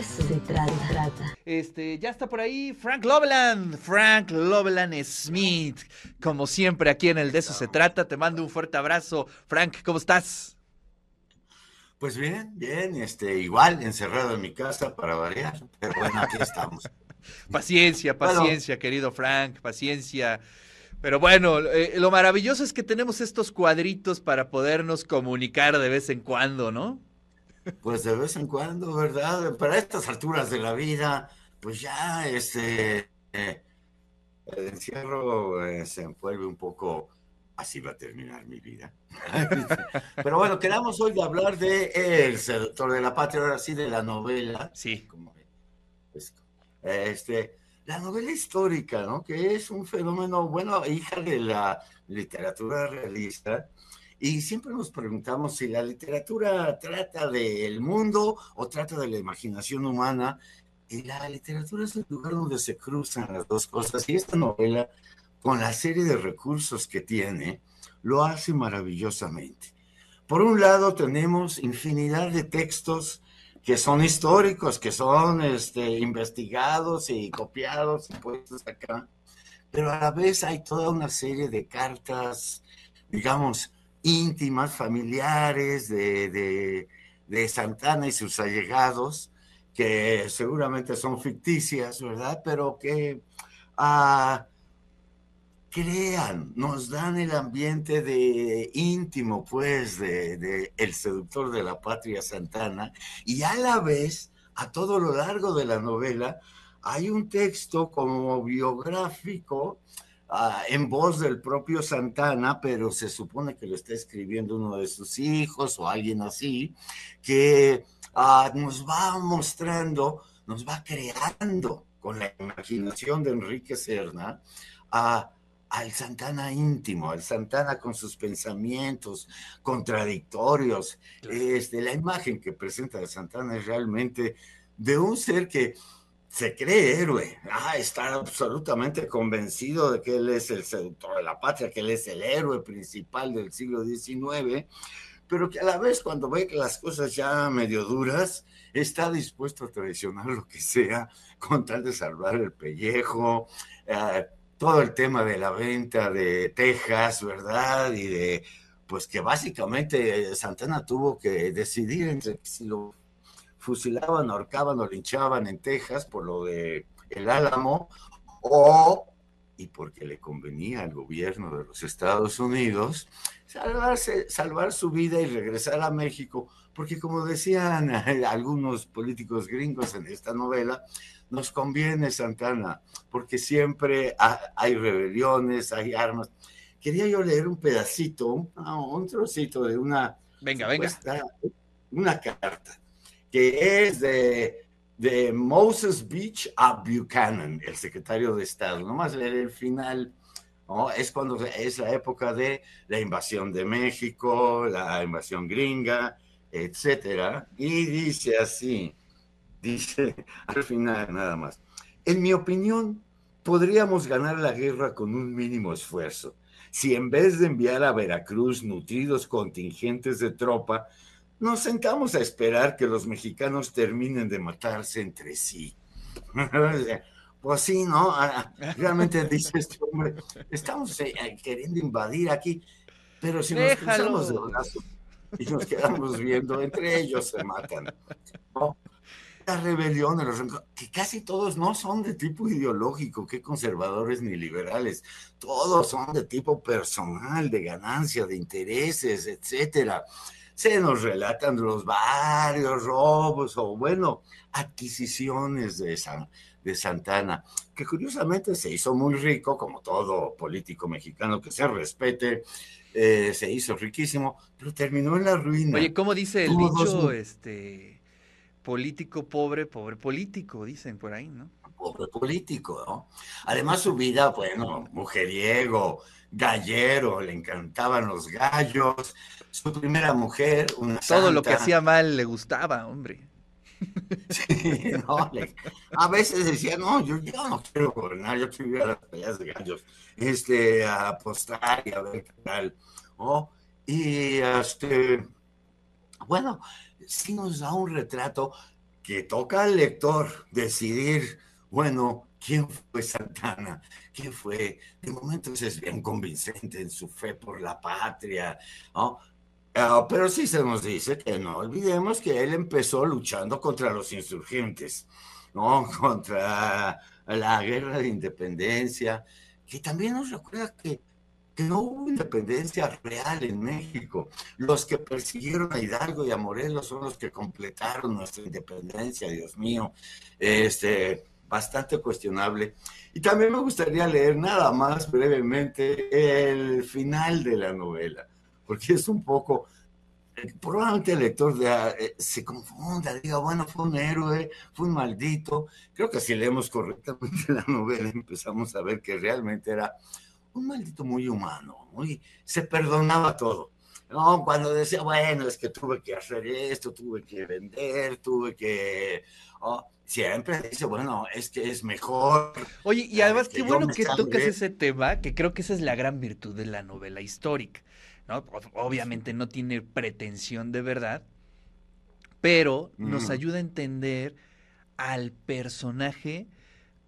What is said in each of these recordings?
eso se trata. Este, ya está por ahí Frank Loveland, Frank Loveland Smith. Como siempre, aquí en el De eso se trata. Te mando un fuerte abrazo. Frank, ¿cómo estás? Pues bien, bien, este, igual, encerrado en mi casa para variar, pero bueno, aquí estamos. paciencia, paciencia, querido Frank, paciencia. Pero bueno, eh, lo maravilloso es que tenemos estos cuadritos para podernos comunicar de vez en cuando, ¿no? Pues de vez en cuando, ¿verdad? Para estas alturas de la vida, pues ya este eh, el encierro eh, se envuelve un poco. Así va a terminar mi vida. Pero bueno, quedamos hoy de hablar de El seductor de la patria, ahora sí de la novela. Sí. este, la novela histórica, ¿no? Que es un fenómeno, bueno, hija de la literatura realista. Y siempre nos preguntamos si la literatura trata del mundo o trata de la imaginación humana. Y la literatura es el lugar donde se cruzan las dos cosas. Y esta novela, con la serie de recursos que tiene, lo hace maravillosamente. Por un lado, tenemos infinidad de textos que son históricos, que son este, investigados y copiados y puestos acá, pero a la vez hay toda una serie de cartas, digamos, íntimas, familiares de, de, Santana y sus allegados, que seguramente son ficticias, ¿verdad? Pero que ah, crean, nos dan el ambiente de íntimo, pues, de, el seductor de la patria Santana, y a la vez, a todo lo largo de la novela, hay un texto como biográfico ah, en voz del propio Santana, pero se supone que lo está escribiendo uno de sus hijos o alguien así, que ah, nos va mostrando, nos va creando con la imaginación de Enrique Serna a al Santana íntimo, al Santana con sus pensamientos contradictorios. Este, la imagen que presenta de Santana es realmente de un ser que se cree héroe, ah, está absolutamente convencido de que él es el seductor de la patria, que él es el héroe principal del siglo XIX, pero que a la vez cuando ve que las cosas ya medio duras, está dispuesto a traicionar lo que sea con tal de salvar el pellejo. Eh, todo el tema de la venta de Texas, ¿verdad? Y de, pues que básicamente Santana tuvo que decidir entre si lo fusilaban, ahorcaban o linchaban en Texas por lo de el Álamo, o, y porque le convenía al gobierno de los Estados Unidos, salvarse, salvar su vida y regresar a México, porque como decían algunos políticos gringos en esta novela, nos conviene Santana, porque siempre hay rebeliones, hay armas. Quería yo leer un pedacito, un, trocito de una... Venga, venga. Una carta que es de, de Moses Beach a Buchanan, el secretario de Estado. Nomás leer el final. Es cuando es la época de la invasión de México, la invasión gringa, etcétera. Y dice así dice al final nada más. En mi opinión, podríamos ganar la guerra con un mínimo esfuerzo. Si en vez de enviar a Veracruz nutridos contingentes de tropa, nos sentamos a esperar que los mexicanos terminen de matarse entre sí. Pues sí, ¿no? Ah, realmente dice este hombre, estamos eh, queriendo invadir aquí, pero si nos cruzamos de brazos y nos quedamos viendo, entre ellos se matan. ¿no? rebelión de los que casi todos no son de tipo ideológico, que conservadores ni liberales, todos son de tipo personal, de ganancia, de intereses, etcétera. Se nos relatan los varios robos o, bueno, adquisiciones de, de Santana, que curiosamente se hizo muy rico, como todo político mexicano que se respete, eh, se hizo riquísimo, pero terminó en la ruina. Oye, ¿cómo dice el dicho? Este político pobre, pobre político, dicen por ahí, ¿no? Pobre político, ¿no? Además su vida, bueno, mujeriego, gallero, le encantaban los gallos, su primera mujer, una Todo lo que hacía mal le gustaba, hombre. Sí, no, a veces decía, no, yo, yo, no quiero gobernar, yo quiero ir a las peleas de gallos, este, a apostar y a ver qué tal, ¿no? Y, este, bueno, sí nos da un retrato que toca al lector decidir, bueno, ¿quién fue Santana? ¿Quién fue? De momento es bien convincente en su fe por la patria, ¿no? Ah, pero sí se nos dice que no olvidemos que él empezó luchando contra los insurgentes, ¿no? Contra la guerra de independencia, que también nos recuerda que, que no hubo independencia real en México. Los que persiguieron a Hidalgo y a Morelos son los que completaron nuestra independencia, Dios mío. Este, bastante cuestionable. Y también me gustaría leer nada más brevemente el final de la novela porque es un poco, probablemente el lector de, eh, se confunda, diga, bueno, fue un héroe, fue un maldito. Creo que si leemos correctamente la novela empezamos a ver que realmente era un maldito muy humano, muy, se perdonaba todo. No, cuando decía, bueno, es que tuve que hacer esto, tuve que vender, tuve que... Oh, siempre dice, bueno, es que es mejor. Oye, y además qué bueno que tocas ese tema, que creo que esa es la gran virtud de la novela histórica Obviamente no tiene pretensión de verdad, pero nos mm. ayuda a entender al personaje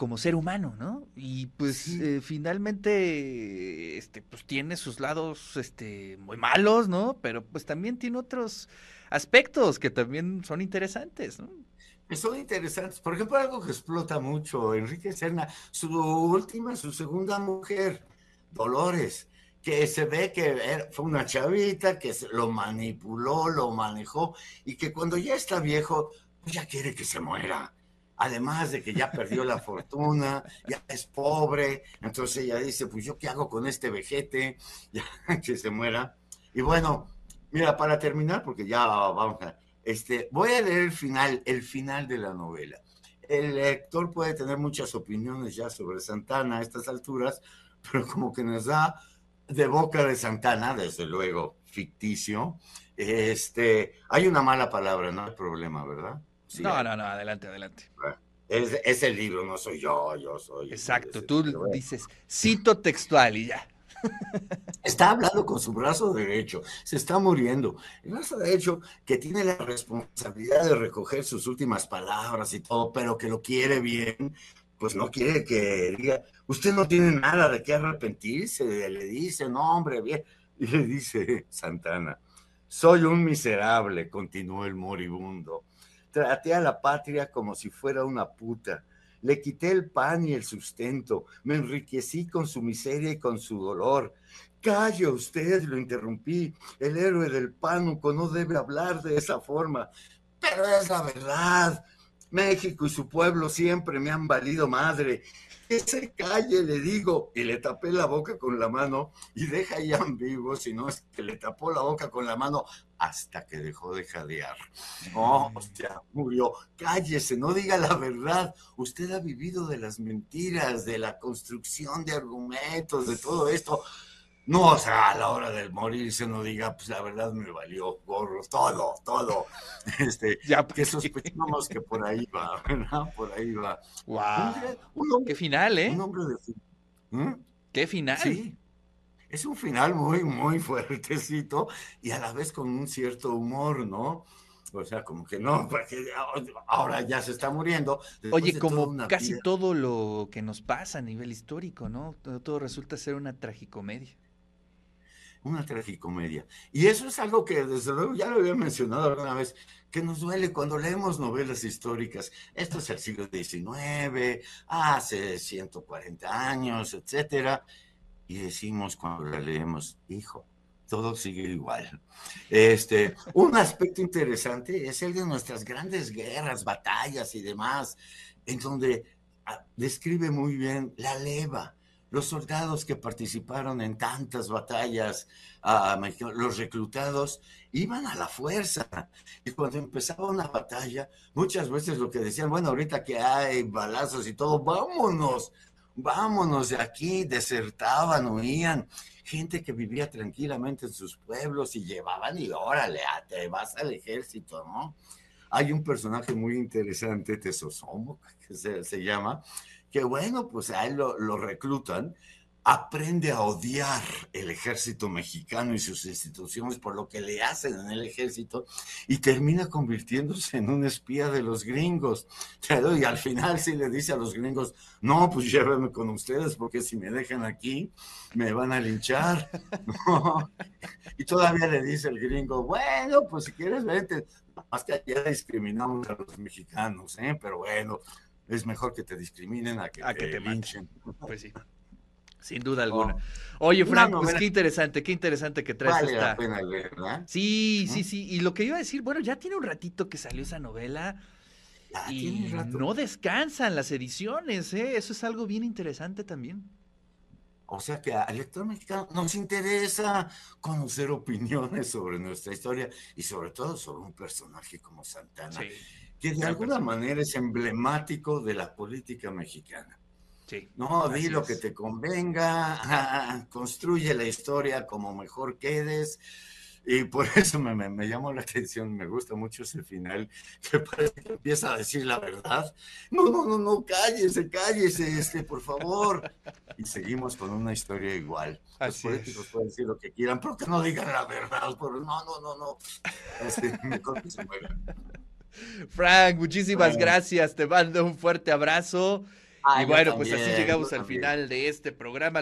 como ser humano, ¿no? Y pues eh, finalmente, este, pues tiene sus lados, este, muy malos, ¿no? Pero pues también tiene otros aspectos que también son interesantes, ¿no? son interesantes. Por ejemplo, algo que explota mucho, Enrique Serna, su última, su segunda mujer, Dolores, que se ve que fue una chavita que lo manipuló, lo manejó y que cuando ya está viejo, pues ya quiere que se muera. Además de que ya perdió la fortuna, ya es pobre, entonces ella dice, pues yo qué hago con este vejete, ya que se muera. Y bueno, mira, para terminar, porque ya vamos a, este, voy a leer el final, el final de la novela. El lector puede tener muchas opiniones ya sobre Santana a estas alturas, pero como que nos da de Boca de Santana, desde luego, ficticio. Este, hay una mala palabra, no hay problema, ¿verdad? No, no, no, adelante, adelante. Es, el libro, no soy yo, yo soy. Exacto, tú dices, cito textual y ya. Está hablando con su brazo derecho, se está muriendo. El brazo derecho que tiene la responsabilidad de recoger sus últimas palabras y todo, pero que lo quiere bien, pues no quiere que diga, usted no tiene nada de qué arrepentirse, le dice, no, hombre, bien. Y le dice Santana, soy un miserable, continuó el moribundo. Traté a la patria como si fuera una puta. Le quité el pan y el sustento, me enriquecí con su miseria y con su dolor. Calle usted, lo interrumpí. El héroe del pánuco no debe hablar de esa forma. Pero es la verdad. México y su pueblo siempre me han valido madre. Que se calle, le digo, y le tapé la boca con la mano y deja ya vivo, si no es que le tapó la boca con la mano hasta que dejó de jadear. Oh, hostia, murió. Cállese, no diga la verdad. Usted ha vivido de las mentiras, de la construcción de argumentos, de todo esto. No, o sea, a la hora del morirse no diga, pues la verdad me valió gorro, todo, todo. Este, ya, que sospechamos que por ahí va, ¿verdad? Por ahí va. Wow. Qué final, ¿eh? Un hombre de... ¿Mm? Qué final. Sí. Es un final muy, muy fuertecito y a la vez con un cierto humor, ¿no? O sea, como que no, porque ahora ya se está muriendo. Oye, como casi todo lo que nos pasa a nivel histórico, ¿no? todo resulta ser una tragicomedia una tragicomedia. Y eso es algo que desde luego ya lo había mencionado alguna vez, que nos duele cuando leemos novelas históricas. Esto es el siglo XIX, hace 140 años, etcétera, y decimos cuando la leemos, hijo, todo sigue igual. Este, un aspecto interesante es el de nuestras grandes guerras, batallas y demás, en donde ah, describe muy bien la leva, los soldados que participaron en tantas batallas, los reclutados, iban a la fuerza. Y cuando empezaba una batalla, muchas veces lo que decían, bueno, ahorita que hay balazos y todo, vámonos, vámonos de aquí, desertaban, huían. Gente que vivía tranquilamente en sus pueblos y llevaban y órale, te vas al ejército, ¿no? Hay un personaje muy interesante, Tesosomo, que se llama, que bueno, pues a él lo, reclutan, aprende a odiar el ejército mexicano y sus instituciones por lo que le hacen en el ejército y termina convirtiéndose en un espía de los gringos. Y al final sí le dice a los gringos, no, pues llévenme con ustedes porque si me dejan aquí me van a linchar. Y todavía le dice el gringo, bueno, pues si quieres vete. Que ya discriminamos a los mexicanos, ¿eh? pero bueno, es mejor que te discriminen a que, te, que linchen. Pues sí. Sin duda alguna. Oh. Oye, Frank, pues qué interesante, qué interesante que traes vale La pena ¿verdad? Sí, sí, sí. Y lo que iba a decir, bueno, ya tiene un ratito que salió esa novela. y no descansan las ediciones, ¿eh? Eso es algo bien interesante también. O sea que al lector mexicano nos interesa conocer opiniones sobre nuestra historia y sobre todo sobre un personaje como Santana, que de alguna manera es emblemático de la política mexicana no, di lo que te convenga, construye la historia como mejor quedes. Y por eso me, me, llamó la atención, me gusta mucho ese final, que parece que empieza a decir la verdad. No, no, no, no, cállese, cállese, este, por favor. Y seguimos con una historia igual. Los políticos pueden decir lo que quieran, pero que no digan la verdad. Por... No, no, no, no. Este, mejor que se Frank, muchísimas gracias. Te mando un fuerte abrazo y bueno, pues así llegamos al final de este programa.